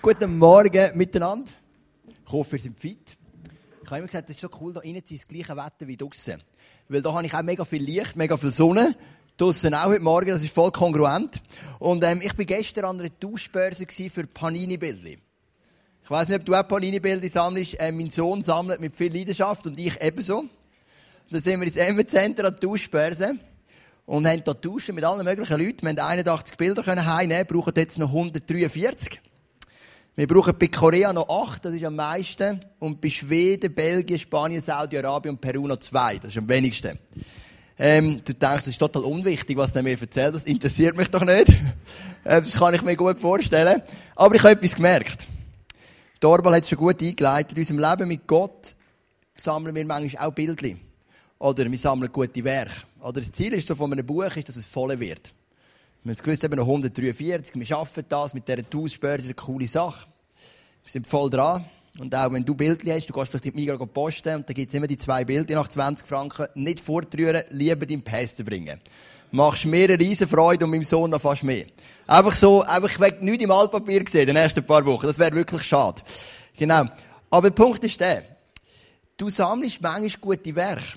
Guten Morgen miteinander. Ich hoffe, ihr seid fit. Ich habe immer gesagt, es ist so cool, da innen zu sein, das gleiche Wetter wie draußen. Weil da habe ich auch mega viel Licht, mega viel Sonne. Draussen auch heute Morgen, das ist voll kongruent. Und ähm, ich war gestern an einer Tauschbörse für Panini-Bildchen. Ich weiss nicht, ob du auch Panini-Bilder sammelst. Äh, mein Sohn sammelt mit viel Leidenschaft und ich ebenso. Da sind wir ins Emmer-Center an der Tauschbörse und haben da tauschen mit allen möglichen Leuten. Wir haben 81 Bilder heimnehmen, brauchen jetzt noch 143. Wir brauchen bei Korea noch 8, das ist am meisten. Und bei Schweden, Belgien, Spanien, Saudi-Arabien und Peru noch 2, das ist am wenigsten. Ähm, du denkst, das ist total unwichtig, was der mir erzählt, das interessiert mich doch nicht. Äh, das kann ich mir gut vorstellen. Aber ich habe etwas gemerkt. Dorbal hat es schon gut eingeleitet. In unserem Leben mit Gott sammeln wir manchmal auch Bildchen. Oder wir sammeln gute Werke. Oder das Ziel ist so von einem Buch, ist, dass es voll wird. Wir haben gewusst, eben noch 143. Wir schaffen das mit dieser Tauschbörse, eine coole Sache. Wir sind voll dran. Und auch wenn du Bildchen hast, du gehst vielleicht die Migros posten und dann gibt es immer die zwei Bilder nach 20 Franken. Nicht fortrühren, lieber deinen Päste bringen. Machst mir eine riesen Freude und meinem Sohn noch fast mehr. Einfach so, einfach, ich will nichts im Altpapier gesehen, in den ersten paar Wochen. Das wäre wirklich schade. Genau. Aber der Punkt ist der. Du sammelst manchmal gute Werke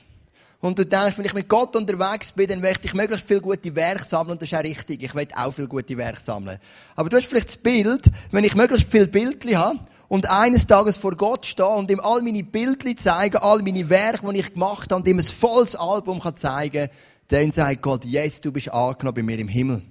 und du denkst, wenn ich mit Gott unterwegs bin, dann möchte ich möglichst viel gute Werke sammeln und das ist auch richtig. Ich will auch viel gute Werke sammeln. Aber du hast vielleicht das Bild, wenn ich möglichst viel Bildchen habe und eines Tages vor Gott stehe und ihm all meine Bildchen zeige, all meine Werke, die ich gemacht habe und ihm ein volles Album zeigen kann, dann sagt Gott, yes, du bist angenommen bei mir im Himmel.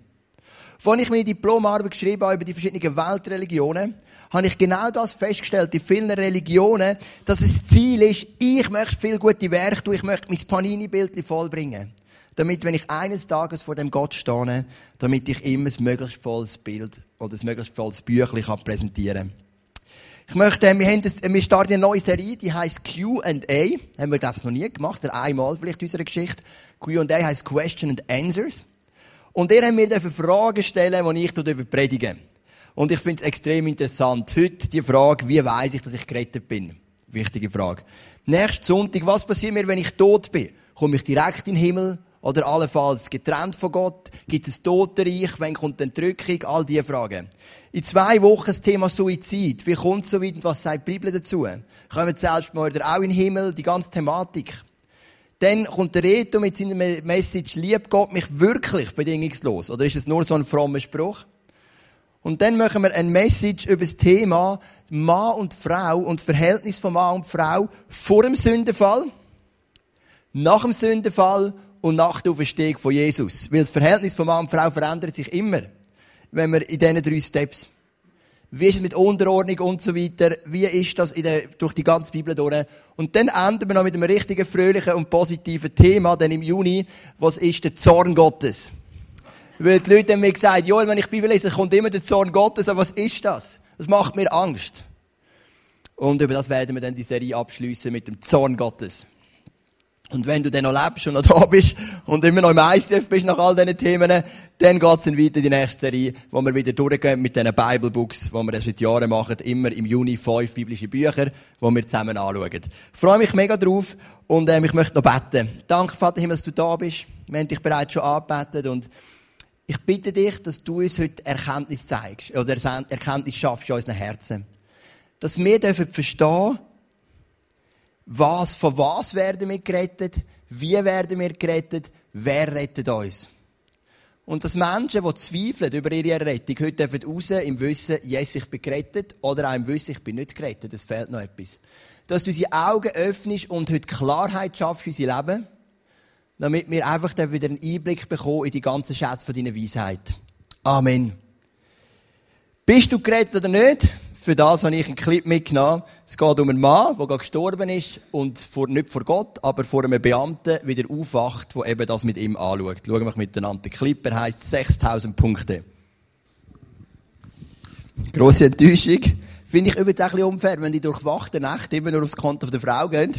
Als ich meine Diplomarbeit geschrieben habe über die verschiedenen Weltreligionen, habe ich genau das festgestellt, in vielen Religionen, dass das Ziel ist, ich möchte viel gute Werke tun, ich möchte mein Panini-Bild vollbringen. Damit, wenn ich eines Tages vor dem Gott stehe, damit ich immer ein möglichst volles Bild oder ein möglichst volles Büchlein präsentieren kann. Ich möchte, wir, haben das, wir starten eine neue Serie, die heisst Q&A. Haben wir, glaube ich, noch nie gemacht, einmal vielleicht in unserer Geschichte. Q&A heisst Question and Answers. Und ihr habt mir Fragen stellen, die ich darüber predige. Und ich finde es extrem interessant. Heute die Frage, wie weiß ich, dass ich gerettet bin? Wichtige Frage. Nächsten Sonntag, was passiert mir, wenn ich tot bin? Komme ich direkt in den Himmel? Oder allenfalls getrennt von Gott? Gibt es Totenreich? Wann kommt die Entrückung? All diese Fragen. In zwei Wochen das Thema Suizid. Wie kommt es so weit was sagt die Bibel dazu? Kommen Selbstmörder auch in den Himmel? Die ganze Thematik. Dann kommt der Reto mit seiner Message, liebt Gott mich wirklich bedingungslos? Oder ist es nur so ein frommer Spruch? Und dann machen wir ein Message über das Thema Mann und Frau und das Verhältnis von Mann und Frau vor dem Sündenfall, nach dem Sündenfall und nach der Auferstehung von Jesus. Weil das Verhältnis von Mann und Frau verändert sich immer, wenn wir in diesen drei Steps wie ist es mit Unterordnung und so weiter? Wie ist das der, durch die ganze Bibel durch? Und dann enden wir noch mit einem richtigen, fröhlichen und positiven Thema, dann im Juni. Was ist der Zorn Gottes? Weil die Leute haben mir gesagt, Joel, wenn ich die Bibel lese, kommt immer der Zorn Gottes. Aber was ist das? Das macht mir Angst. Und über das werden wir dann die Serie abschließen mit dem Zorn Gottes. Und wenn du dann noch lebst und noch da bist und immer noch im ICF bist nach all diesen Themen, dann geht's dann weiter in die nächste Serie, wo wir wieder durchgehen mit diesen Bible Books, die wir seit Jahren machen. Immer im Juni fünf biblische Bücher, die wir zusammen anschauen. Ich freue mich mega drauf und ähm, ich möchte noch beten. Danke, Vater Himmel, dass du da bist. Wir haben dich bereits schon angebetet und ich bitte dich, dass du uns heute Erkenntnis zeigst oder Erkenntnis schaffst in unseren Herzen. Dass wir dürfen verstehen, was, von was werden wir gerettet? Wie werden wir gerettet? Wer rettet uns? Und dass Menschen, die zweifeln über ihre Rettung, heute dürfen raus im Wissen, yes, ich bin gerettet, oder auch im Wissen, ich bin nicht gerettet. Es fehlt noch etwas. Dass du unsere Augen öffnest und heute Klarheit schaffst für unser Leben, damit wir einfach wieder einen Einblick bekommen in die ganzen Schätze deiner Weisheit. Amen. Bist du gerettet oder nicht? Für das habe ich einen Clip mitgenommen. Es geht um einen Mann, der gestorben ist und vor, nicht vor Gott, aber vor einem Beamten wieder aufwacht, der eben das mit ihm anschaut. Schauen wir miteinander. Der Clip er heisst 6000 Punkte. Grosse Enttäuschung. Finde ich übrigens ein bisschen unfair, wenn die durchwachte Nacht immer nur aufs Konto der Frau gehen.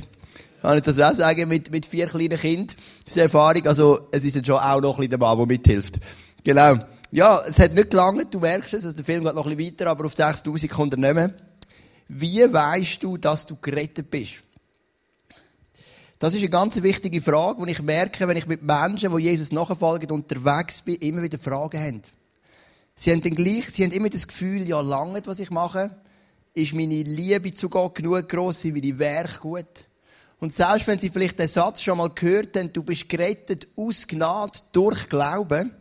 Kann ich das auch sagen, mit, mit vier kleinen Kindern. Das ist eine Erfahrung. Also, es ist dann schon auch noch ein bisschen der Mann, der mithilft. Genau. Ja, es hat nicht gelangt, du merkst es, also der Film geht noch ein bisschen weiter, aber auf 6000 kommt er nicht mehr. Wie weißt du, dass du gerettet bist? Das ist eine ganz wichtige Frage, die ich merke, wenn ich mit Menschen, die Jesus nachfolgen, unterwegs bin, immer wieder Fragen haben. Sie haben, dann gleich, sie haben immer das Gefühl, ja, lange, was ich mache. Ist meine Liebe zu Gott genug gross? Sind meine Werke gut? Und selbst wenn sie vielleicht den Satz schon mal gehört haben, du bist gerettet aus Gnade durch Glauben,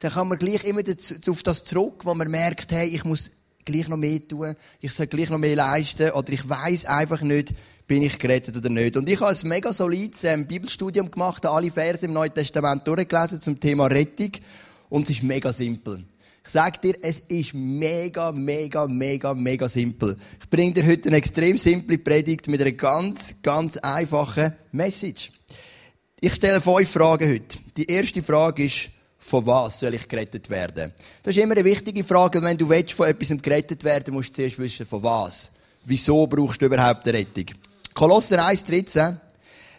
dann kann man gleich immer auf das zurück, wo man merkt, hey, ich muss gleich noch mehr tun, ich soll gleich noch mehr leisten, oder ich weiß einfach nicht, bin ich gerettet oder nicht. Und ich habe ein mega solides ähm, Bibelstudium gemacht, alle Verse im Neuen Testament durchgelesen zum Thema Rettung. Und es ist mega simpel. Ich sage dir, es ist mega, mega, mega, mega simpel. Ich bringe dir heute eine extrem simple Predigt mit einer ganz, ganz einfachen Message. Ich stelle fünf Fragen heute. Die erste Frage ist, von was soll ich gerettet werden? Das ist immer eine wichtige Frage. Wenn du willst, von etwas gerettet werden, musst du zuerst wissen, von was. Wieso brauchst du überhaupt eine Rettung? Kolosser 1,13.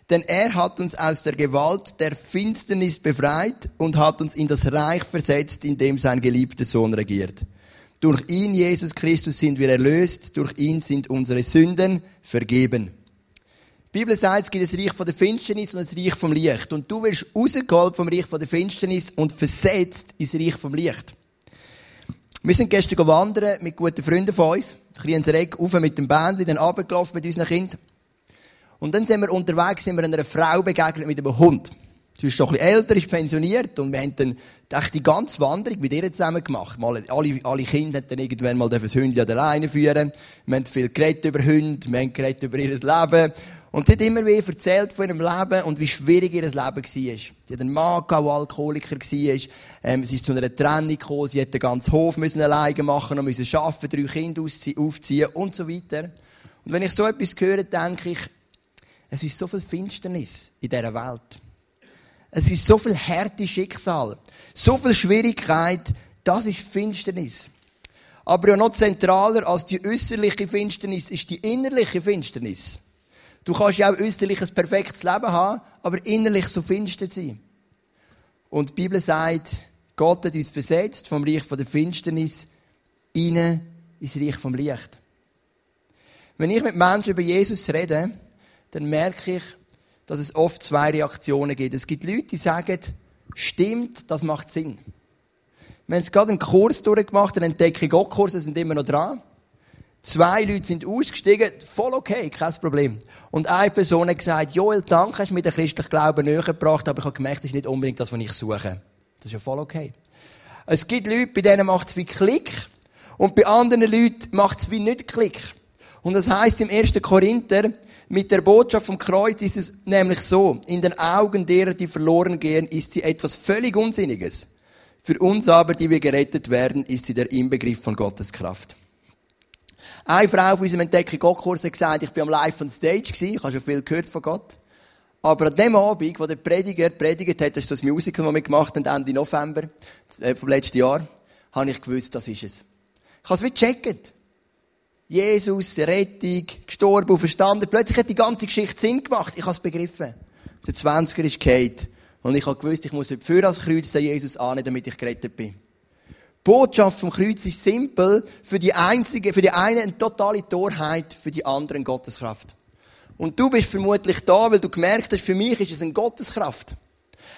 Denn er hat uns aus der Gewalt der Finsternis befreit und hat uns in das Reich versetzt, in dem sein geliebter Sohn regiert. Durch ihn, Jesus Christus, sind wir erlöst, durch ihn sind unsere Sünden vergeben. Die Bibel sagt, es gibt ein Reich von der Finsternis und ein Reich vom Licht. Und du wirst rausgeholt vom Reich von der Finsternis und versetzt ins Reich vom Licht. Wir sind gestern wandern mit guten Freunden von uns. Ein Reck auf mit dem Bändchen, dann runtergelaufen mit unseren Kindern. Und dann sind wir unterwegs, sind wir einer Frau begegnet mit einem Hund. Sie ist schon ein bisschen älter, ist pensioniert und wir haben dann die ganze Wanderung mit ihr zusammen gemacht. Mal, alle, alle Kinder dann irgendwann mal das Hündchen alleine führen. Wir haben viel geredet über Hunde, wir haben geredet über ihr Leben. Und sie hat immer wieder erzählt von ihrem Leben und wie schwierig ihr Leben war. Sie hat einen Mann der Alkoholiker war. Ähm, sie ist zu einer Trennung gekommen. Sie hat den ganzen Hof müssen alleine machen und müssen arbeiten, drei Kinder aufziehen und so weiter. Und wenn ich so etwas höre, denke ich, es ist so viel Finsternis in dieser Welt. Es ist so viel harte Schicksal. So viel Schwierigkeit. Das ist Finsternis. Aber ja noch zentraler als die äußerliche Finsternis ist die innerliche Finsternis. Du kannst ja auch äußerlich ein perfektes Leben haben, aber innerlich so finster sein. Und die Bibel sagt, Gott hat uns versetzt vom Reich der Finsternis rein ins Reich vom Licht. Wenn ich mit Menschen über Jesus rede, dann merke ich, dass es oft zwei Reaktionen gibt. Es gibt Leute, die sagen, stimmt, das macht Sinn. Wir haben gerade einen Kurs durchgemacht, einen Entdeckung-Gott-Kurs, sind immer noch dran. Zwei Leute sind ausgestiegen, voll okay, kein Problem. Und eine Person hat gesagt, Joel, danke, hast mir den christlichen Glauben näher gebracht, aber ich habe gemerkt, das ist nicht unbedingt das, was ich suche. Das ist ja voll okay. Es gibt Leute, bei denen macht es wie Klick, und bei anderen Leuten macht es wie nicht Klick. Und das heißt im 1. Korinther, mit der Botschaft vom Kreuz ist es nämlich so, in den Augen derer, die verloren gehen, ist sie etwas völlig Unsinniges. Für uns aber, die wir gerettet werden, ist sie der Inbegriff von Gottes Kraft. Eine Frau auf unserem Entdeckung Gott-Kurs hat gesagt, ich bin am Live on Stage gewesen, ich habe schon viel gehört von Gott. Aber an dem Abend, wo der Prediger predigt hat, das ist das Musical, das wir gemacht haben, Ende November, äh, vom letzten Jahr, habe ich gewusst, das ist es. Ich habe es wie gecheckt. Jesus, Rettung, gestorben verstanden. Plötzlich hat die ganze Geschichte Sinn gemacht. Ich habe es begriffen. Der 20er ist Kate. Und ich habe gewusst, ich muss heute für das Kreuz Jesus annehmen, damit ich gerettet bin. Botschaft vom Kreuz ist simpel, für die einzige, für die eine eine totale Torheit, für die anderen Gotteskraft. Und du bist vermutlich da, weil du gemerkt hast, für mich ist es eine Gotteskraft.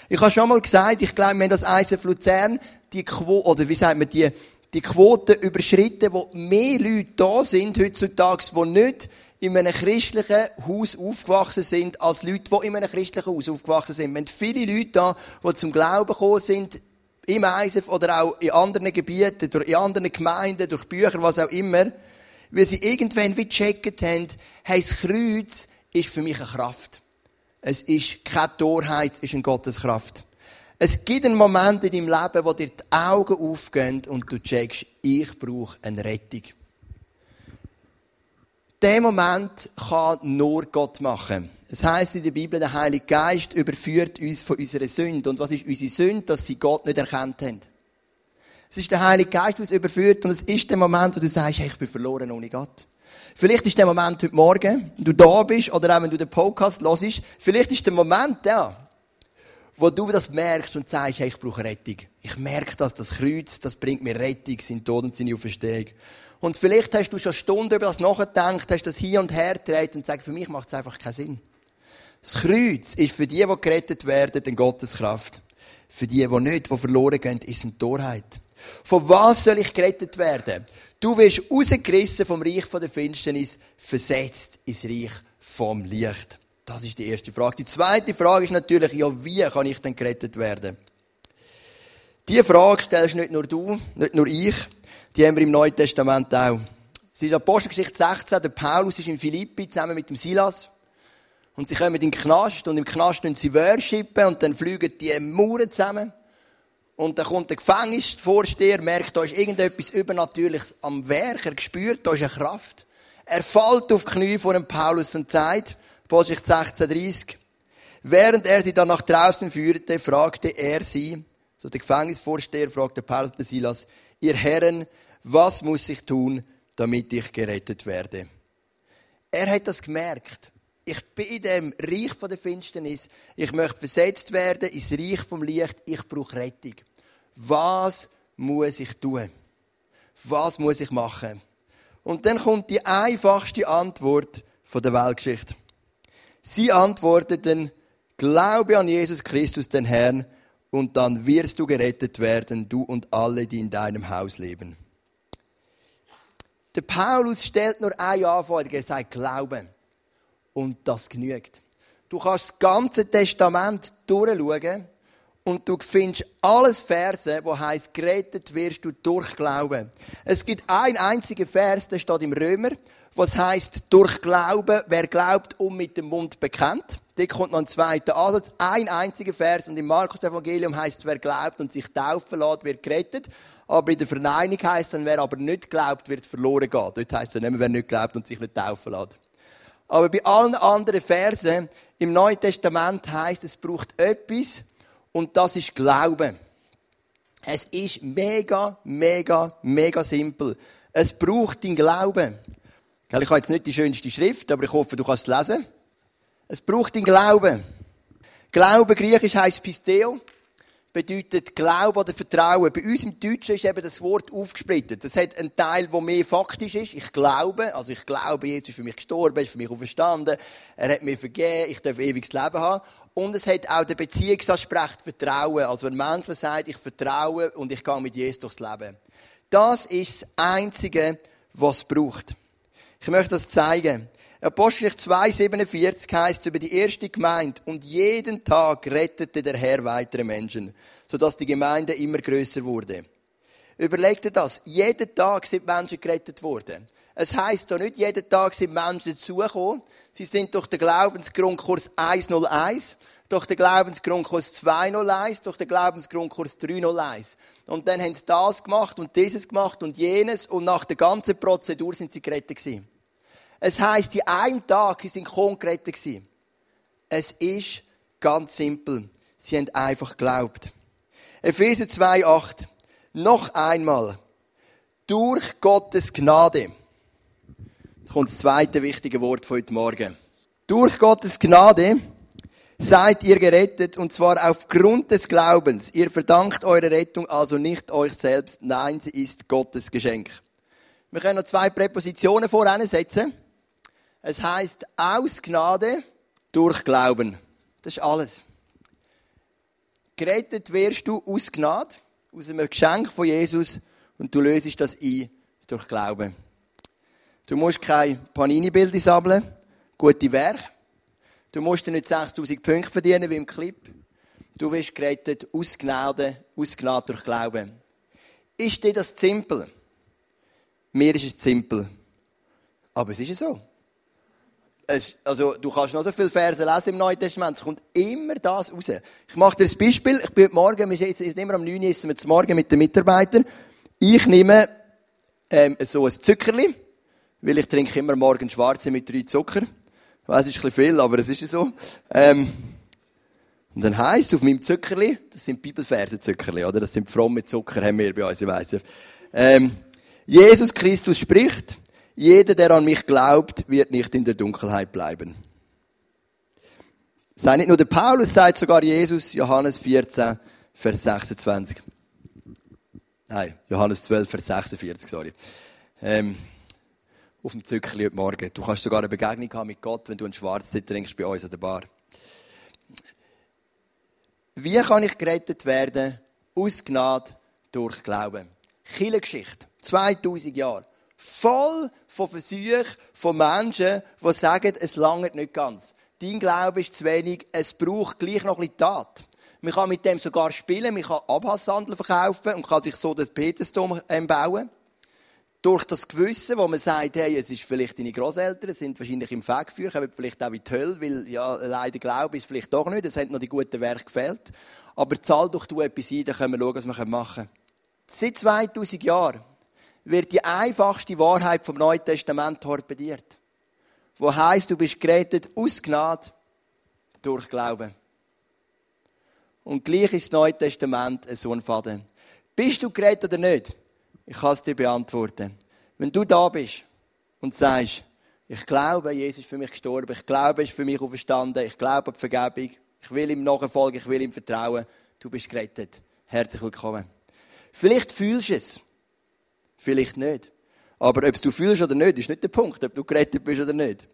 Ich habe schon mal gesagt, ich glaube, wir haben das ISF Luzern, die Quote, oder wie sagt man, die, die Quote überschritten, wo mehr Leute da sind heutzutage, die nicht in einem christlichen Haus aufgewachsen sind, als Leute, die in einem christlichen Haus aufgewachsen sind. Wir haben viele Leute da, die zum Glauben gekommen sind, im ISF oder auch in anderen Gebieten, durch, in anderen Gemeinden, durch Bücher, was auch immer, weil sie irgendwann wie gecheckt haben, hey, das Kreuz ist für mich eine Kraft. Es ist keine Torheit, es ist eine Gotteskraft. Es gibt einen Moment in deinem Leben, wo dir die Augen aufgehen und du checkst, ich brauche eine Rettung. Diesen Moment kann nur Gott machen. Es heißt in der Bibel, der Heilige Geist überführt uns von unserer Sünde. Und was ist unsere Sünde? Dass sie Gott nicht erkannt haben. Es ist der Heilige Geist, der uns überführt. Und es ist der Moment, wo du sagst, hey, ich bin verloren ohne Gott. Vielleicht ist der Moment heute Morgen, wenn du da bist, oder auch wenn du den Podcast hörst, vielleicht ist der Moment ja, wo du das merkst und sagst, hey, ich brauche Rettung. Ich merke das, das Kreuz, das bringt mir Rettung, sein Tod und seine Auferstehung. Und vielleicht hast du schon Stunden über das nachgedacht, hast das hier und her gedreht und sagst, für mich macht es einfach keinen Sinn. Das Kreuz ist für die, die gerettet werden, eine Gotteskraft. Für die, die nicht, die verloren gehen, ist eine Torheit. Von was soll ich gerettet werden? Du wirst rausgerissen vom Reich der Finsternis, versetzt ins Reich vom Licht. Das ist die erste Frage. Die zweite Frage ist natürlich, ja, wie kann ich denn gerettet werden? Diese Frage stellst nicht nur du, nicht nur ich, die haben wir im Neuen Testament auch. Es ist Apostelgeschichte 16, der Paulus ist in Philippi zusammen mit dem Silas. Und sie kommen in den Knast und im Knast müssen sie worshipen und dann fliegen die Mauern zusammen. Und dann kommt der Gefängnisvorsteher, merkt, da ist irgendetwas Übernatürliches am Werk, er spürt, da ist eine Kraft. Er fällt auf die Knie vor dem Paulus und sagt, Apostelgeschichte 16,30, während er sie dann nach draußen führte, fragte er sie, so der Gefängnisvorsteher fragte Paulus und Silas, ihr Herren, was muss ich tun, damit ich gerettet werde? Er hat das gemerkt. Ich bin in dem Reich der Finsternis. Ich möchte versetzt werden ins Reich vom Licht. Ich brauche Rettung. Was muss ich tun? Was muss ich machen? Und dann kommt die einfachste Antwort von der Weltgeschichte. Sie antworteten, glaube an Jesus Christus, den Herrn, und dann wirst du gerettet werden, du und alle, die in deinem Haus leben. Der Paulus stellt nur eine Anforderung, er sagt Glauben. Und das genügt. Du kannst das ganze Testament durchschauen und du findest alles Verse, wo heißt, gerettet wirst du durch Glauben. Es gibt einen einzigen Vers, der steht im Römer, was heißt durch Glauben, wer glaubt und mit dem Mund bekennt. Da kommt noch ein zweiter Ansatz, ein einziger Vers und im Markus Evangelium heißt, wer glaubt und sich taufen lässt, wird gerettet. Aber in der Verneinung heißt es, wer aber nicht glaubt, wird verloren gehen. Dort heißt es nicht mehr, wer nicht glaubt und sich nicht taufen lässt. Aber bei allen anderen Versen im Neuen Testament heißt es braucht etwas und das ist Glauben. Es ist mega, mega, mega simpel. Es braucht den Glauben. Ich habe jetzt nicht die schönste Schrift, aber ich hoffe, du kannst es lesen. Es braucht den Glauben. Glauben, griechisch heißt Pisteo bedeutet Glaube oder Vertrauen. Bei uns im Deutschen ist eben das Wort aufgesplittet. Das hat einen Teil, der mehr faktisch ist. Ich glaube, also ich glaube, Jesus ist für mich gestorben, ist für mich auferstanden, er hat mir vergeben, ich darf ewiges Leben haben. Und es hat auch den Beziehungsaspekt Vertrauen. Also ein Mensch, der sagt, ich vertraue und ich gehe mit Jesus durchs Leben. Das ist das Einzige, was es braucht. Ich möchte das zeigen. Apostelgeschichte 2,47 heißt über die erste Gemeinde, und jeden Tag rettete der Herr weitere Menschen, sodass die Gemeinde immer größer wurde. Überleg dir das. Jeden Tag sind Menschen gerettet worden. Es heisst doch nicht, jeden Tag sind Menschen dazugekommen. Sie sind durch den Glaubensgrundkurs 101, durch den Glaubensgrundkurs 201, durch den Glaubensgrundkurs 301. Und dann haben sie das gemacht und dieses gemacht und jenes und nach der ganzen Prozedur sind sie gerettet gewesen. Es heisst, in einem Tag sind konkret gewesen. Es ist ganz simpel. Sie haben einfach geglaubt. Epheser 2,8. Noch einmal. Durch Gottes Gnade. Da kommt das zweite wichtige Wort von heute Morgen. Durch Gottes Gnade seid ihr gerettet und zwar aufgrund des Glaubens. Ihr verdankt eure Rettung also nicht euch selbst. Nein, sie ist Gottes Geschenk. Wir können noch zwei Präpositionen setzen. Es heißt aus Gnade durch Glauben. Das ist alles. Gerettet wirst du aus Gnade, aus einem Geschenk von Jesus und du löst das ein durch Glauben. Du musst kein Panini-Bilder sammeln, gute Werke. Du musst dir nicht 6000 Punkte verdienen wie im Clip. Du wirst gerettet aus Gnade, aus Gnade durch Glauben. Ist dir das simpel? Mir ist es simpel. Aber es ist so also, du kannst noch so viele Verse lesen im Neuen Testament, es kommt immer das raus. Ich mache dir ein Beispiel. Ich bin heute Morgen, wir sind jetzt immer am 9 Uhr, essen wir Morgen mit den Mitarbeitern. Ich nehme, ähm, so ein Zuckerli, weil ich trinke immer morgen Schwarze mit drei Zucker. Ich weiss, es ist ein bisschen viel, aber es ist so. Ähm, und dann heisst auf meinem Zuckerli, das sind Bibelverse-Zuckerli, oder? Das sind fromme Zucker, haben wir bei uns, ich weiss. Ähm, Jesus Christus spricht, jeder, der an mich glaubt, wird nicht in der Dunkelheit bleiben. Sei nicht nur der Paulus, sagt sogar Jesus, Johannes 14, Vers 26. Nein, Johannes 12, Vers 46, sorry. Ähm, auf dem Zückerli heute Morgen. Du kannst sogar eine Begegnung haben mit Gott, wenn du einen Schwarztee trinkst bei uns an der Bar. Wie kann ich gerettet werden? Aus Gnade, durch Glauben. Kirchengeschichte. 2000 Jahre. Voll von Versuchen von Menschen, die sagen, es langt nicht ganz. Dein Glaube ist zu wenig, es braucht gleich noch ein bisschen Tat. Man kann mit dem sogar spielen, man kann Abhasshandel verkaufen und kann sich so das Petersdom ähm, bauen. Durch das Gewissen, wo man sagt, hey, es ist vielleicht deine Großeltern, sind wahrscheinlich im Fegfeuer, kommen vielleicht auch in die Hölle, weil ja, leider Glaube ist vielleicht doch nicht, es hat noch die guten Werke gefehlt. Aber zahl doch du etwas ein, dann können wir schauen, was wir machen können. Seit 2000 Jahren wird die einfachste Wahrheit vom Neuen Testament torpediert. Wo heißt, du bist gerettet aus Gnade durch Glauben. Und gleich ist das Neue Testament ein so ein Faden. Bist du gerettet oder nicht? Ich kann es dir beantworten. Wenn du da bist und sagst, ich glaube, Jesus ist für mich gestorben, ich glaube, er ist für mich auferstanden, ich glaube an die Vergebung, ich will ihm nachfolgen, ich will ihm vertrauen, du bist gerettet. Herzlich willkommen. Vielleicht fühlst du es, vielleicht nicht. Aber ob du fühlst oder nicht, ist nicht der Punkt, ob du gerettet bist oder nicht.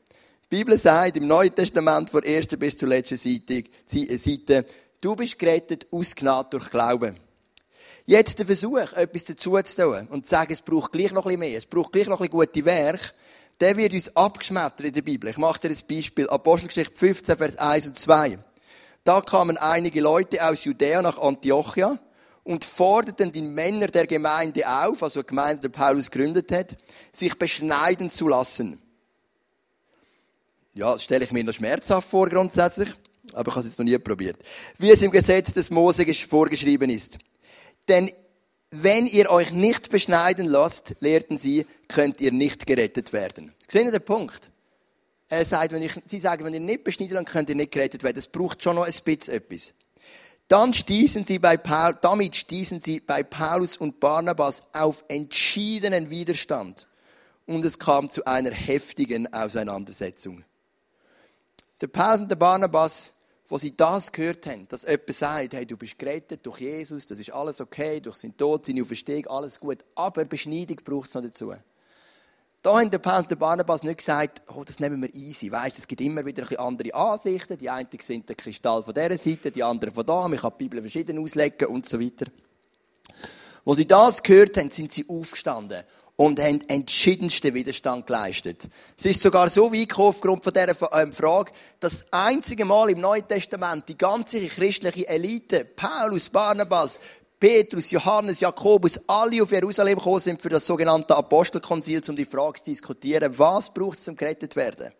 Die Bibel sagt im Neuen Testament von erster bis zur letzten Seite, Seite du bist gerettet aus Gnade durch Glauben. Jetzt der Versuch, etwas dazu zu tun und zu sagen, es braucht gleich noch ein mehr, es braucht gleich noch ein gute Werke, der wird uns abgeschmettert in der Bibel. Ich mache dir ein Beispiel. Apostelgeschichte 15, Vers 1 und 2. Da kamen einige Leute aus Judäa nach Antiochia und forderten die Männer der Gemeinde auf, also die Gemeinde, die Paulus gegründet hat, sich beschneiden zu lassen. Ja, das stelle ich mir noch schmerzhaft vor grundsätzlich, aber ich habe es jetzt noch nie probiert. Wie es im Gesetz des Mose vorgeschrieben ist. Denn wenn ihr euch nicht beschneiden lasst, lehrten sie, könnt ihr nicht gerettet werden. Sehen Sie den Punkt? Er sagt, wenn ich, sie sagen, wenn ihr nicht beschneiden lasst, könnt ihr nicht gerettet werden. Das braucht schon noch ein bisschen etwas. Dann stießen sie bei Paul, damit stießen sie bei Paulus und Barnabas auf entschiedenen Widerstand. Und es kam zu einer heftigen Auseinandersetzung. Der Paulus und der Barnabas, wo sie das gehört haben, dass jemand sagt, hey, du bist gerettet durch Jesus, das ist alles okay, durch seinen Tod, seine Auferstehung, alles gut, aber Beschneidung braucht es noch dazu. Da haben der Paulus und der Barnabas nicht gesagt, oh, das nehmen wir easy. Weißt, es gibt immer wieder ein andere Ansichten. Die einen sind der Kristall von dieser Seite, die anderen von da. Man kann die Bibel verschieden auslegen und so weiter. Wo sie das gehört haben, sind sie aufgestanden und haben entschiedensten Widerstand geleistet. Es ist sogar so weit gekommen, aufgrund von dieser ähm, Frage, dass das einzige Mal im Neuen Testament die ganze christliche Elite, Paulus, Barnabas, Petrus, Johannes, Jakobus, alle auf Jerusalem gekommen sind für das sogenannte Apostelkonzil, um die Frage zu diskutieren, was braucht es, um gerettet zu werden?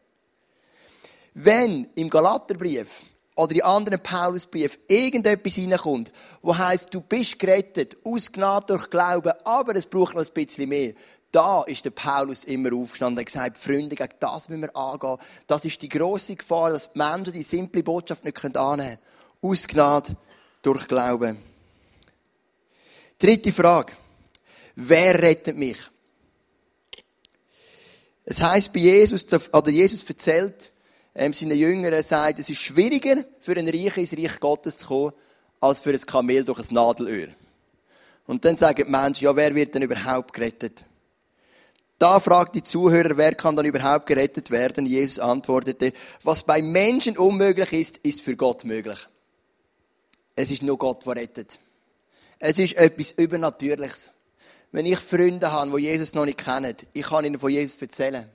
Wenn im Galaterbrief oder in anderen Paulusbrief irgendetwas reinkommt, wo heißt, du bist gerettet, aus Gnade durch Glauben, aber es braucht noch ein bisschen mehr. Da ist der Paulus immer aufgestanden und gesagt, Freunde, gegen das müssen wir angehen. Das ist die grosse Gefahr, dass die Menschen die simple Botschaft nicht annehmen können. Aus Gnade durch Glauben. Dritte Frage. Wer rettet mich? Es heißt bei Jesus, oder Jesus erzählt ähm, seinen Jüngern, er sagt, es ist schwieriger für einen Reichen ins Reich Gottes zu kommen, als für ein Kamel durch ein Nadelöhr. Und dann sagen die Menschen, ja, wer wird denn überhaupt gerettet? Da fragt die Zuhörer, wer kann dann überhaupt gerettet werden? Jesus antwortete, was bei Menschen unmöglich ist, ist für Gott möglich. Es ist nur Gott, der rettet. Es ist etwas Übernatürliches. Wenn ich Freunde habe, die Jesus noch nicht kennen, ich kann ihnen von Jesus erzählen.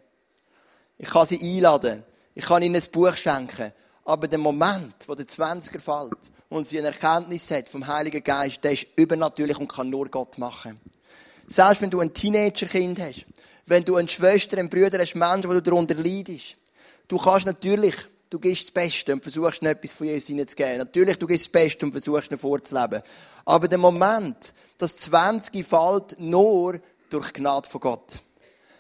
Ich kann sie einladen. Ich kann ihnen ein Buch schenken. Aber der Moment, wo der 20er fällt und sie eine Erkenntnis hat vom Heiligen Geist, der ist übernatürlich und kann nur Gott machen. Selbst wenn du ein Teenagerkind hast, wenn du eine Schwester, einen Bruder hast, Menschen, wo du darunter leidest, du kannst natürlich du gibst das Beste und versuchst etwas von Jesus hineinzugeben. Natürlich, du gibst das Beste und versuchst ihn vorzuleben. Aber der Moment, das 20 fällt nur durch Gnade von Gott.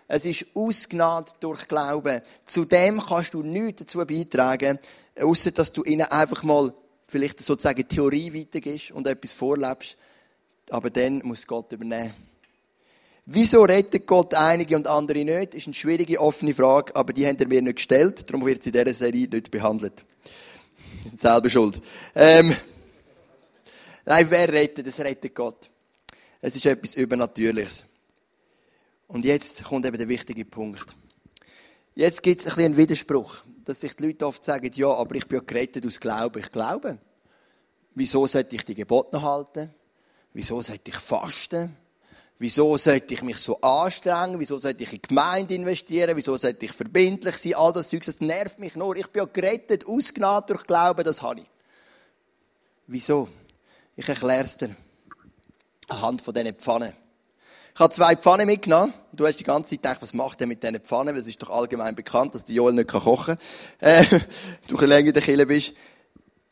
Es ist aus Gnade durch Glauben. Zudem kannst du nichts dazu beitragen, außer dass du ihnen einfach mal vielleicht sozusagen Theorie weitergibst und etwas vorlebst. Aber dann muss Gott übernehmen. Wieso rettet Gott einige und andere nicht? Ist eine schwierige, offene Frage, aber die haben er mir nicht gestellt. Darum wird sie in dieser Serie nicht behandelt. Wir sind selber schuld. Ähm, nein, wer rettet? Es rettet Gott. Es ist etwas Übernatürliches. Und jetzt kommt eben der wichtige Punkt. Jetzt gibt es ein bisschen einen Widerspruch, dass sich die Leute oft sagen, ja, aber ich bin ja gerettet aus Glauben. Ich glaube. Wieso sollte ich die Gebote noch halten? Wieso sollte ich fasten? Wieso sollte ich mich so anstrengen? Wieso sollte ich in die Gemeinde investieren? Wieso sollte ich verbindlich sein? All das Zeug, das nervt mich nur. Ich bin ja gerettet, ausgenannt durch Glauben, das habe ich. Wieso? Ich erkläre es dir. Anhand von diesen Pfannen. Ich habe zwei Pfannen mitgenommen. Du hast die ganze Zeit gedacht, was macht er mit diesen Pfannen? Weil es ist doch allgemein bekannt, dass die Joel nicht kochen kann. Äh, du ein länger in der Kille bist.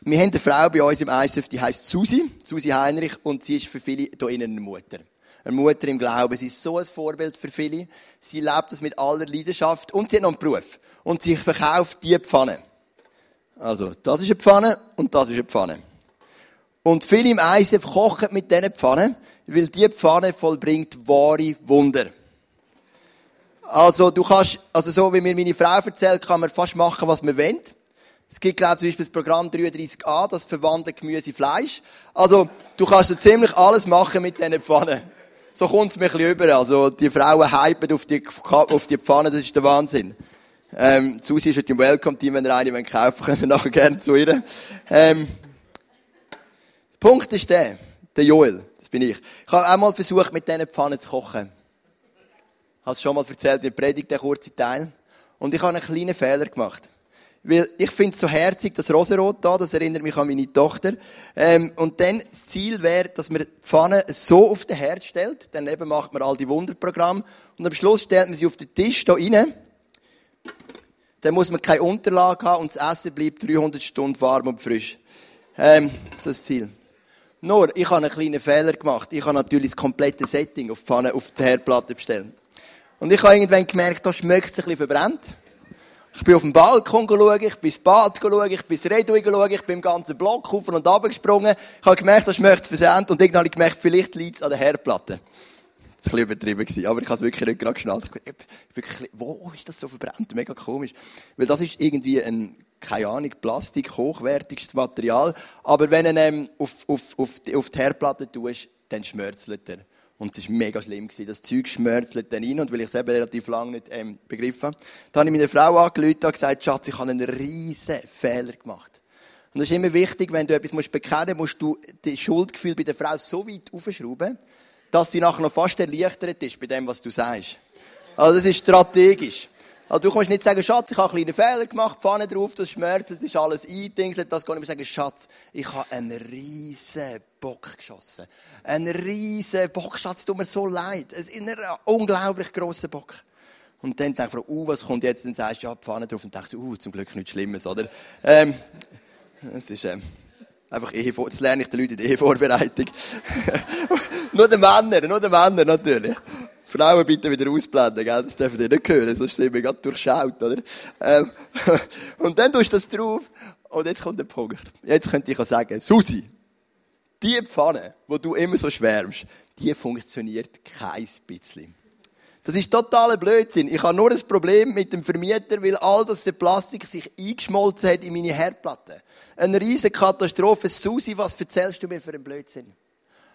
Wir haben eine Frau bei uns im ISF, die heisst Susi. Susi Heinrich. Und sie ist für viele hier innen eine Mutter. Eine Mutter im Glauben. Sie ist so ein Vorbild für viele. Sie lebt das mit aller Leidenschaft. Und sie hat noch einen Beruf. Und sie verkauft diese Pfanne. Also, das ist eine Pfanne und das ist eine Pfanne. Und viele im ISF kochen mit diesen Pfannen weil die Pfanne vollbringt wahre Wunder. Also, du kannst, also so wie mir meine Frau erzählt, kann man fast machen, was man will. Es gibt, glaube ich, zum Beispiel das Programm 33a, das verwandelt Gemüse Fleisch. Also, du kannst so ziemlich alles machen mit diesen Pfannen. So kommt es mir ein bisschen über. Also, die Frauen hypen auf die, auf die Pfanne, das ist der Wahnsinn. Ähm, Susi ist heute im Welcome-Team, wenn ihr eine kaufen wollt, könnt ihr nachher gerne zu ihr. Ähm, Punkt ist der, der Joel bin ich. Ich habe einmal versucht, mit diesen Pfannen zu kochen. Ich habe es schon mal erzählt in der Predigt, der kurze Teil. Und ich habe einen kleinen Fehler gemacht. Weil ich finde es so herzig, das Rosenrot da, das erinnert mich an meine Tochter. Ähm, und dann, das Ziel wäre, dass man die Pfanne so auf den Herd stellt. Dann eben macht man all die Wunderprogramme. Und am Schluss stellt man sie auf den Tisch da rein. Dann muss man keine Unterlage haben und das Essen bleibt 300 Stunden warm und frisch. Ähm, das ist das Ziel. Nur, ich habe einen kleinen Fehler gemacht. Ich habe natürlich das komplette Setting auf die Pfanne, auf die Herdplatte bestellt. Und ich habe irgendwann gemerkt, da schmeckt es ein bisschen verbrennt. Ich bin auf dem Balkon schauen, ich bin ins Bad schauen, ich bin ins Redui schauen, ich bin im ganzen Block auf und ab gesprungen. Ich habe gemerkt, das schmeckt versend und irgendwann habe ich gemerkt, vielleicht liegt es an der Herdplatte. Das war ein bisschen übertrieben, aber ich habe es wirklich nicht gerade geschnallt. Ich wirklich, wo ist das so verbrennt? Mega komisch. Weil das ist irgendwie ein keine Ahnung, Plastik, hochwertigstes Material. Aber wenn du ihn ähm, auf, auf, auf, die, auf die Herdplatte tust, dann schmerzelt er. Und es war mega schlimm. Gewesen. Das Zeug schmerzelt dann rein. Und weil ich es eben relativ lange nicht ähm, begriffen habe, dann habe ich meine Frau angerufen und gesagt, Schatz, ich habe einen riesen Fehler gemacht. Und das ist immer wichtig, wenn du etwas musst bekennen musst, du das Schuldgefühl bei der Frau so weit aufschrauben, dass sie nachher noch fast erleichtert ist bei dem, was du sagst. Also das ist strategisch. Also du kannst nicht sagen, Schatz, ich habe einen kleinen Fehler gemacht, Pfanne drauf, das schmerzt, das ist alles eindingselt. Das kann ich mir sagen, Schatz, ich habe einen riesen Bock geschossen. Einen riesen Bock, Schatz, tut mir so leid. Ein unglaublich grosser Bock. Und dann denke ich, uh, was kommt jetzt? Dann sagst du, ja, Pfanne drauf. Und denkst uh, zum Glück nichts Schlimmes, oder? Ähm, es ist, ähm, einfach Ehevor das lerne ich den Leuten in der Ehevorbereitung. nur den Männern, nur den Männern natürlich. Frauen bitte wieder ausblenden, gell? das dürfen die nicht hören, sonst sind wir gerade durchschaut, oder? Ähm, und dann tust du das drauf, und jetzt kommt der Punkt. Jetzt könnte ich auch sagen, Susi, die Pfanne, wo du immer so schwärmst, die funktioniert kein bisschen. Das ist totaler Blödsinn. Ich habe nur ein Problem mit dem Vermieter, weil all das der Plastik sich eingeschmolzen hat in meine Herdplatte. Eine riesige Katastrophe. Susi, was erzählst du mir für einen Blödsinn?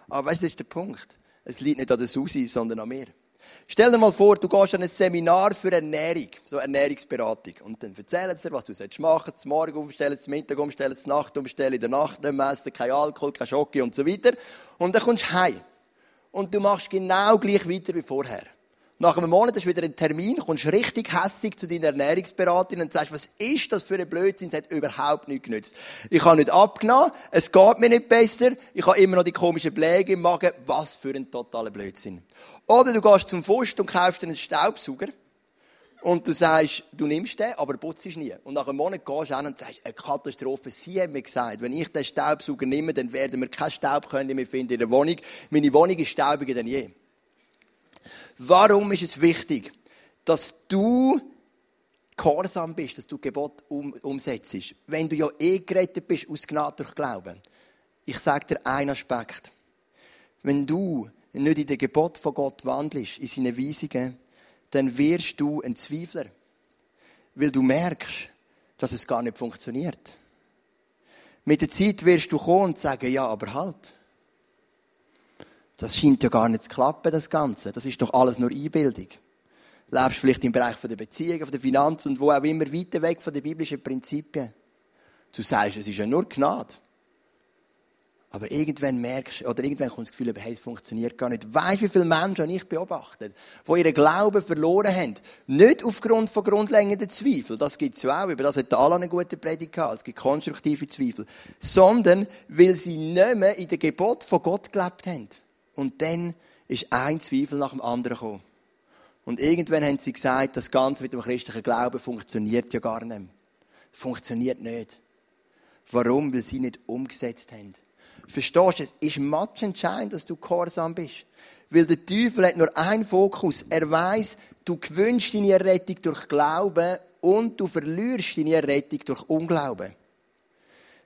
Aber weißt du, das ist der Punkt. Es liegt nicht an der Susi, sondern an mir. Stell dir mal vor, du gehst an ein Seminar für Ernährung, so Ernährungsberatung. Und dann erzählen sie dir, was du machen sollst, zum Morgen umstellen, zum Mittag umstellen, zur Nacht umstellen, in der Nacht nicht messen, kein Alkohol, kein Schocke und so weiter. Und dann kommst du heim. Und du machst genau gleich weiter wie vorher. Nach einem Monat hast du wieder einen Termin, kommst richtig hässlich zu deiner Ernährungsberaterin und sagst, was ist das für ein Blödsinn? Es hat überhaupt nichts genützt. Ich habe nicht abgenommen, es geht mir nicht besser, ich habe immer noch die komischen Bläge im Magen. Was für ein totaler Blödsinn. Oder du gehst zum Fust und kaufst einen Staubsauger und du sagst, du nimmst den, aber putzt nie. Und nach einem Monat gehst du hin und sagst, eine Katastrophe. Sie haben mir gesagt, wenn ich den Staubsauger nehme, dann werden wir keinen Staub mehr finden in der Wohnung. Meine Wohnung ist staubiger denn je. Warum ist es wichtig, dass du gehorsam bist, dass du Gebot um, umsetzt? Wenn du ja eh gerettet bist aus Gnade durch Glauben. Ich sage dir einen Aspekt. Wenn du nicht in den Gebot von Gott wandelst, in seine Weisungen, dann wirst du ein Zweifler. Weil du merkst, dass es gar nicht funktioniert. Mit der Zeit wirst du kommen und sagen, ja, aber halt. Das scheint ja gar nicht zu klappen, das Ganze. Das ist doch alles nur Einbildung. Lebst vielleicht im Bereich der Beziehungen, der Finanzen und wo auch immer weiter weg von den biblischen Prinzipien. Du sagst, es ist ja nur Gnade. Aber irgendwann merkst du, oder irgendwann kommt das Gefühl, hey, es funktioniert gar nicht. Weißt du, wie viele Menschen ich beobachtet, die ihren Glauben verloren haben? Nicht aufgrund von grundlegenden Zweifeln. Das gibt es auch. Über das hat Alan eine gute Predigt gehabt. Es gibt konstruktive Zweifel. Sondern, weil sie nicht mehr in den Gebot von Gott gelebt haben. Und dann ist ein Zweifel nach dem anderen gekommen. Und irgendwann haben sie gesagt, das Ganze mit dem christlichen Glauben funktioniert ja gar nicht. Funktioniert nicht. Warum? Weil sie nicht umgesetzt haben. Verstehst du, es ist entscheidend, dass du gehorsam bist. Weil der Teufel hat nur einen Fokus. Er weiß, du gewünschst deine Errettung durch Glauben und du verlierst deine Errettung durch Unglauben.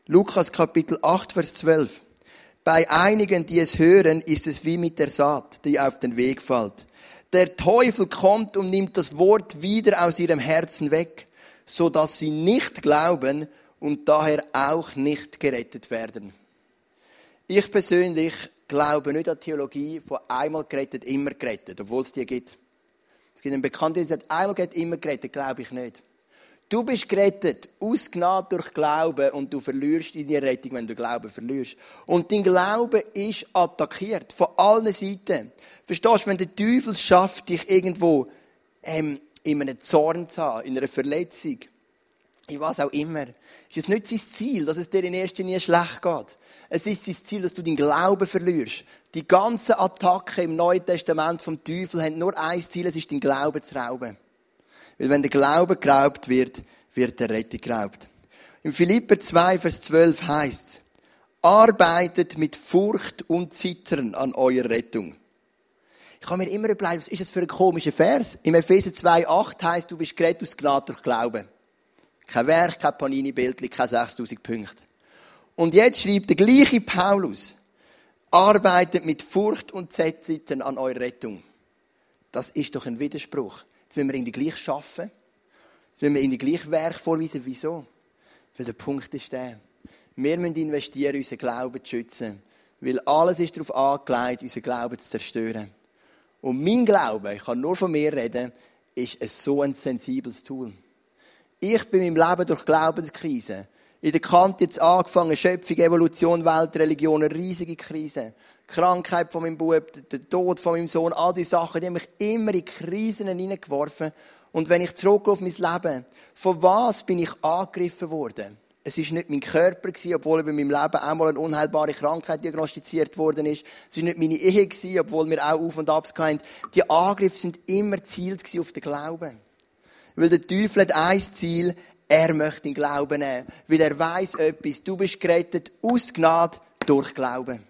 Lukas Kapitel 8, Vers 12. Bei einigen, die es hören, ist es wie mit der Saat, die auf den Weg fällt. Der Teufel kommt und nimmt das Wort wieder aus ihrem Herzen weg, so dass sie nicht glauben und daher auch nicht gerettet werden. Ich persönlich glaube nicht an Theologie von einmal gerettet, immer gerettet, obwohl es die gibt. Es gibt einen Bekannten, der sagt, einmal gerettet, immer gerettet, glaube ich nicht. Du bist gerettet, aus Gnade durch Glauben und du verlierst deine Rettung, wenn du Glauben verlierst. Und dein Glaube ist attackiert, von allen Seiten. Verstehst du, wenn der Teufel schafft, dich irgendwo ähm, in einem Zorn zu haben, in einer Verletzung, in was auch immer, ist es nicht sein Ziel, dass es dir in erster Linie schlecht geht. Es ist sein Ziel, dass du deinen Glauben verlierst. Die ganzen Attacken im Neuen Testament vom Teufel haben nur ein Ziel, es ist dein Glauben zu rauben. Weil wenn der Glaube geraubt wird, wird der Rettung geraubt. Im Philipper 2, Vers 12 heißt es, arbeitet mit Furcht und Zittern an eurer Rettung. Ich kann mir immer überlegen, was ist das für ein komischer Vers? Im Epheser 2, 8 heißt, du bist gerettet aus Gnade durch Glauben. Kein Werk, kein Panini-Bildchen, keine 6000 Punkte. Und jetzt schreibt der gleiche Paulus, arbeitet mit Furcht und Zittern an eurer Rettung. Das ist doch ein Widerspruch. Jetzt müssen wir irgendwie gleich schaffen. Jetzt müssen wir irgendwie gleich Werk vorweisen. Wieso? Weil der Punkt ist der. Wir müssen investieren, unseren Glauben zu schützen. Weil alles ist darauf angelegt, unseren Glauben zu zerstören. Und mein Glaube, ich kann nur von mir reden, ist ein so ein sensibles Tool. Ich bin in meinem Leben durch Glaubenskrise. In der Kante jetzt angefangen, Schöpfung, Evolution, Welt, Religion, eine riesige Krise. Krankheit von meinem Bub, der Tod von meinem Sohn, all die Sachen, die haben mich immer in Krisen hineingeworfen. Und wenn ich zurückgehe auf mein Leben, von was bin ich angegriffen worden? Es ist nicht mein Körper gewesen, obwohl bei meinem Leben einmal eine unheilbare Krankheit diagnostiziert worden ist. Es ist nicht meine Ehe gewesen, obwohl wir auch Auf und Abs hatten. Die Angriffe sind immer gezielt auf den Glauben. Weil der Teufel hat ein Ziel, er möchte den Glauben nehmen. Weil er weiß etwas. Du bist gerettet aus Gnade durch Glauben.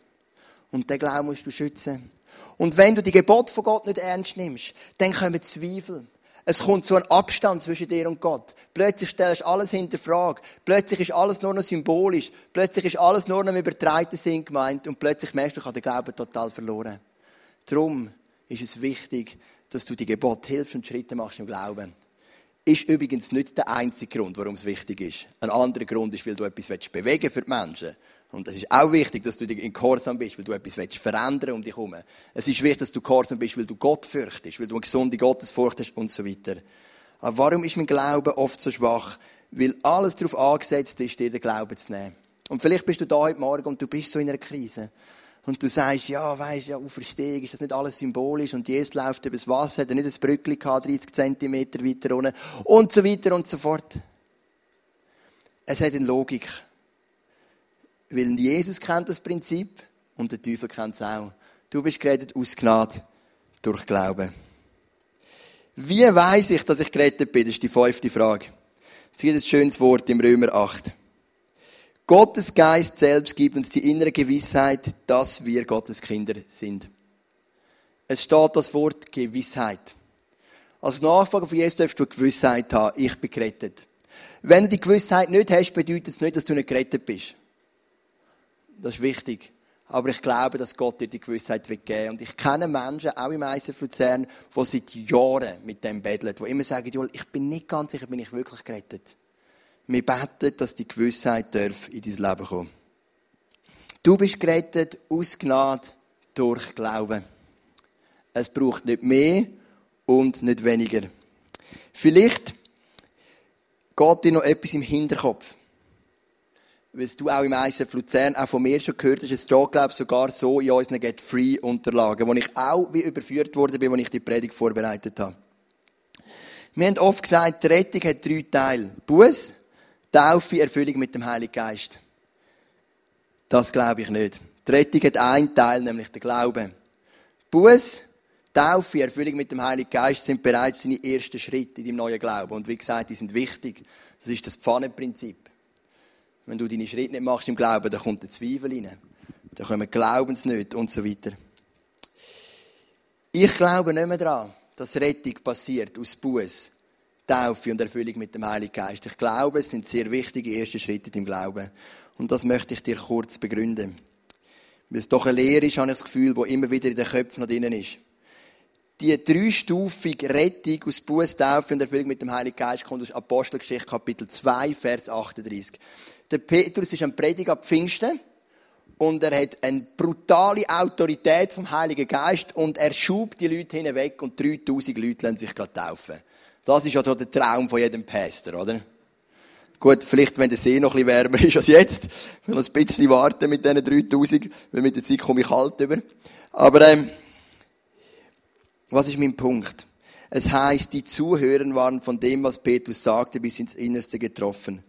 Und den Glauben musst du schützen. Und wenn du die Gebote von Gott nicht ernst nimmst, dann kommen Zweifel. Es kommt zu einem Abstand zwischen dir und Gott. Plötzlich stellst du alles hinter Frage. Plötzlich ist alles nur noch symbolisch. Plötzlich ist alles nur noch im übertreiten Sinn gemeint. Und plötzlich merkst du, ich habe den Glauben total verloren. Darum ist es wichtig, dass du die Gebote hilfst und Schritte machst im Glauben ist übrigens nicht der einzige Grund, warum es wichtig ist. Ein anderer Grund ist, weil du etwas bewegen für die Menschen. Und es ist auch wichtig, dass du in Gehorsam bist, weil du etwas verändern um dich herum. Es ist wichtig, dass du Gehorsam bist, weil du Gott fürchtest, weil du eine gesunde Gottesfurcht hast und so weiter. Aber warum ist mein Glaube oft so schwach? Weil alles darauf angesetzt ist, dir den Glauben zu nehmen. Und vielleicht bist du da heute Morgen und du bist so in einer Krise und du sagst, ja, weisst ja, Auferstehung, ist das nicht alles symbolisch und Jesus läuft übers Wasser, hat er nicht ein Brückli gehabt, 30 Zentimeter weiter unten und so weiter und so fort. Es hat eine Logik. Weil Jesus kennt das Prinzip und der Teufel kennt es auch. Du bist gerettet aus Gnade durch Glauben. Wie weiß ich, dass ich gerettet bin? Das ist die fünfte Frage. Es gibt ein schönes Wort im Römer 8. Gottes Geist selbst gibt uns die innere Gewissheit, dass wir Gottes Kinder sind. Es steht das Wort Gewissheit. Als Nachfolger von Jesus darfst du eine Gewissheit haben, ich bin gerettet. Wenn du die Gewissheit nicht hast, bedeutet es nicht, dass du nicht gerettet bist. Das ist wichtig. Aber ich glaube, dass Gott dir die Gewissheit wird geben. Und ich kenne Menschen, auch im ISF Luzern, die seit Jahren mit dem betteln, die immer sagen, ich bin nicht ganz sicher, bin ich wirklich gerettet. Wir beten, dass die Gewissheit darf in dein Leben kommen. Du bist gerettet aus Gnade durch Glauben. Es braucht nicht mehr und nicht weniger. Vielleicht geht dir noch etwas im Hinterkopf. Weil du auch im ISF Luzern auch von mir schon gehört hast, es steht, glaube ich, sogar so in unseren Get-Free-Unterlagen, wo ich auch wie überführt worden bin, als ich die Predigt vorbereitet habe. Wir haben oft gesagt, die Rettung hat drei Teile. Buß, Taufe, Erfüllung mit dem Heiligen Geist. Das glaube ich nicht. Die Rettung hat einen Teil, nämlich den Glauben. Buß, Taufe, Erfüllung mit dem Heiligen Geist sind bereits seine ersten Schritte in deinem neuen Glauben. Und wie gesagt, die sind wichtig. Das ist das Pfannenprinzip. Wenn du deine Schritte nicht machst im Glauben, dann kommt der Zweifel rein. Dann kommen Glaubens nicht und so weiter. Ich glaube nicht mehr daran, dass Rettung passiert aus Buß, Taufe und Erfüllung mit dem Heiligen Geist. Ich glaube, es sind sehr wichtige erste Schritte im Glauben. Und das möchte ich dir kurz begründen. Weil es doch eine Lehre ist, habe ich das Gefühl, wo immer wieder in den Köpfen noch drinnen ist. Die dreistufige Rettung aus Buß, Taufe und Erfüllung mit dem Heiligen Geist kommt aus Apostelgeschichte Kapitel 2, Vers 38. Der Petrus ist ein Prediger ab Pfingsten und er hat eine brutale Autorität vom Heiligen Geist und er schubt die Leute hinweg und 3000 Leute lassen sich gerade taufen. Das ist ja der Traum von jedem Pastor, oder? Gut, vielleicht, wenn der See noch ein bisschen wärmer ist als jetzt, wir noch ein bisschen warten mit diesen 3000, weil mit der Zeit komme ich kalt über. Aber, ähm, was ist mein Punkt? Es heißt, die Zuhörer waren von dem, was Petrus sagte, bis ins Innerste getroffen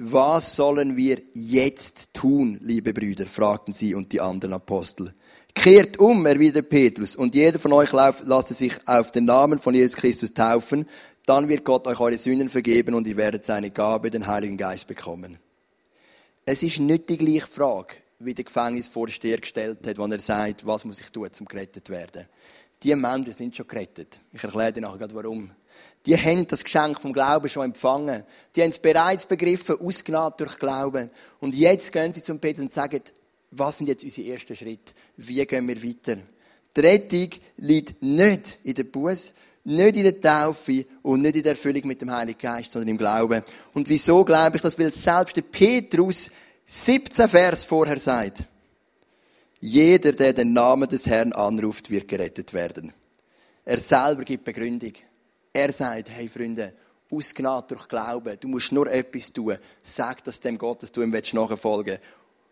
was sollen wir jetzt tun, liebe Brüder? fragten sie und die anderen Apostel. Kehrt um, erwiderte Petrus, und jeder von euch lasse sich auf den Namen von Jesus Christus taufen, dann wird Gott euch eure Sünden vergeben und ihr werdet seine Gabe, den Heiligen Geist, bekommen. Es ist nicht die gleiche Frage, wie der Gefängnisvorsteher gestellt hat, wenn er sagt, was muss ich tun, um gerettet werden. Die Menschen sind schon gerettet. Ich erkläre dir nachher warum die haben das Geschenk vom Glauben schon empfangen. Die haben es bereits begriffen, ausgenannt durch Glauben. Und jetzt gehen sie zum Petrus und sagen, was sind jetzt unsere ersten Schritte? Wie gehen wir weiter? Die Rettung liegt nicht in der Buß, nicht in der Taufe und nicht in der Erfüllung mit dem Heiligen Geist, sondern im Glauben. Und wieso glaube ich das? Weil selbst der Petrus 17 Vers vorher sagt, jeder, der den Namen des Herrn anruft, wird gerettet werden. Er selber gibt Begründung. Er sagt, hey Freunde, ausgenannt durch Glauben, du musst nur etwas tun. Sag das dem Gott, dass du ihm nachfolgen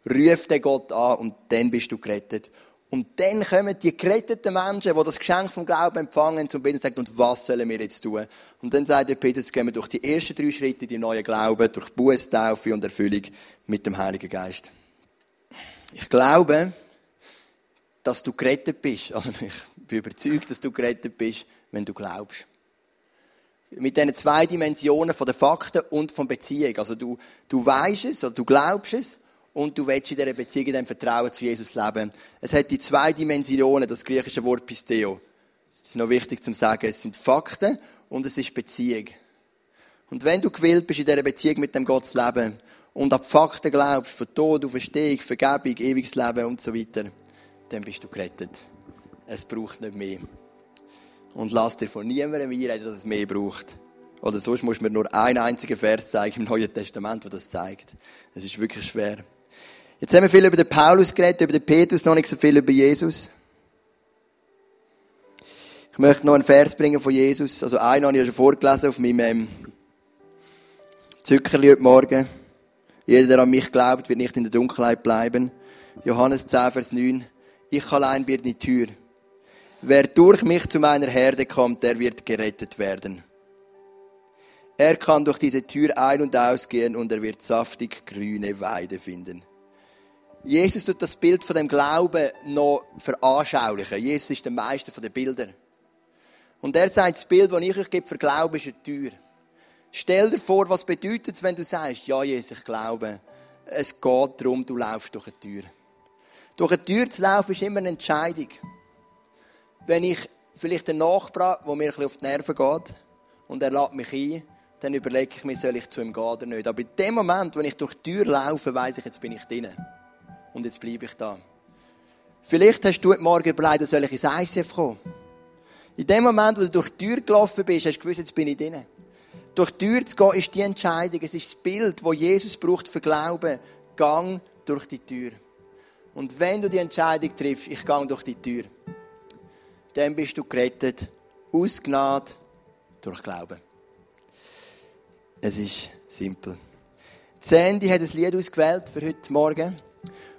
willst. Ruf den Gott an und dann bist du gerettet. Und dann kommen die geretteten Menschen, die das Geschenk vom Glauben empfangen, zum Beten und sagen, und was sollen wir jetzt tun? Und dann sagt der Petrus, gehen wir durch die ersten drei Schritte, die neuen Glauben, durch Buß, Taufe und Erfüllung mit dem Heiligen Geist. Ich glaube, dass du gerettet bist. Also ich bin überzeugt, dass du gerettet bist, wenn du glaubst mit diesen zwei Dimensionen von den Fakten und von Beziehung. Also du, du weißt es oder du glaubst es und du willst in dieser Beziehung in dem Vertrauen zu Jesus leben. Es hat die zwei Dimensionen, das griechische Wort Pisteo. Das ist noch wichtig zu sagen. Es sind Fakten und es ist Beziehung. Und wenn du gewillt bist, in dieser Beziehung mit dem Gott zu leben und an die Fakten glaubst, von Tod, Verstehung, Vergebung, ewiges Leben und so weiter, dann bist du gerettet. Es braucht nicht mehr. Und lass dir von niemandem einreden, dass es mehr braucht. Oder sonst muss mir nur ein einziger Vers zeigen im Neuen Testament, der das zeigt. Es ist wirklich schwer. Jetzt haben wir viel über den Paulus geredet, über den Petrus, noch nicht so viel über Jesus. Ich möchte noch einen Vers bringen von Jesus. Also einen habe ich ja schon vorgelesen auf meinem ähm, Zückerli heute Morgen. Jeder, der an mich glaubt, wird nicht in der Dunkelheit bleiben. Johannes 10, Vers 9. Ich allein bin die Tür. Wer durch mich zu meiner Herde kommt, der wird gerettet werden. Er kann durch diese Tür ein- und ausgehen und er wird saftig grüne Weide finden. Jesus tut das Bild von dem Glauben noch veranschaulichen. Jesus ist der Meister der Bilder. Und er sagt, das Bild, das ich euch gebe für Glauben, ist eine Tür. Stell dir vor, was bedeutet es, wenn du sagst, ja, Jesus, ich glaube. Es geht darum, du laufst durch eine Tür. Durch eine Tür zu laufen ist immer eine Entscheidung wenn ich vielleicht einen Nachbar, der mir ein bisschen auf die Nerven geht, und er lädt mich ein, dann überlege ich mir, soll ich zu ihm gehen oder nicht. Aber in dem Moment, wenn ich durch die Tür laufe, weiß ich, jetzt bin ich drinnen. Und jetzt bleibe ich da. Vielleicht hast du heute Morgen überlegt, soll ich ins ICF kommen. In dem Moment, wo du durch die Tür gelaufen bist, hast du gewusst, jetzt bin ich drinnen. Durch die Tür zu gehen, ist die Entscheidung. Es ist das Bild, das Jesus braucht für Glauben. Gang durch die Tür. Und wenn du die Entscheidung triffst, ich gehe durch die Tür, dann bist du gerettet, aus Gnade, durch Glauben. Es ist simpel. Sandy hat ein Lied ausgewählt für heute Morgen.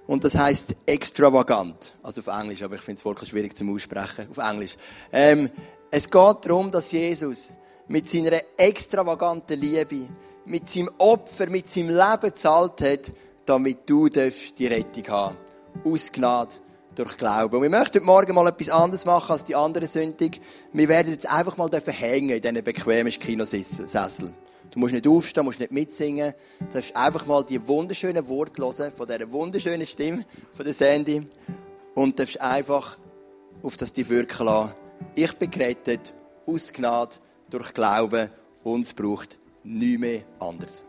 Und das heißt extravagant. Also auf Englisch, aber ich finde es wirklich schwierig zum Aussprechen. Auf Englisch. Ähm, es geht darum, dass Jesus mit seiner extravaganten Liebe, mit seinem Opfer, mit seinem Leben zahlt hat, damit du die Rettung haben Aus Gnade durch Glauben. Und wir möchten heute Morgen mal etwas anderes machen als die anderen Sündig. Wir werden jetzt einfach mal hängen in diesen bequemen Kinosessel. Du musst nicht aufstehen, musst nicht mitsingen. Du darfst einfach mal die wunderschönen Worte hören von dieser wunderschönen Stimme von der Sandy und darfst einfach auf das die wirken lassen. Ich bin gerettet aus Gnade durch Glauben und es braucht nichts mehr anderes.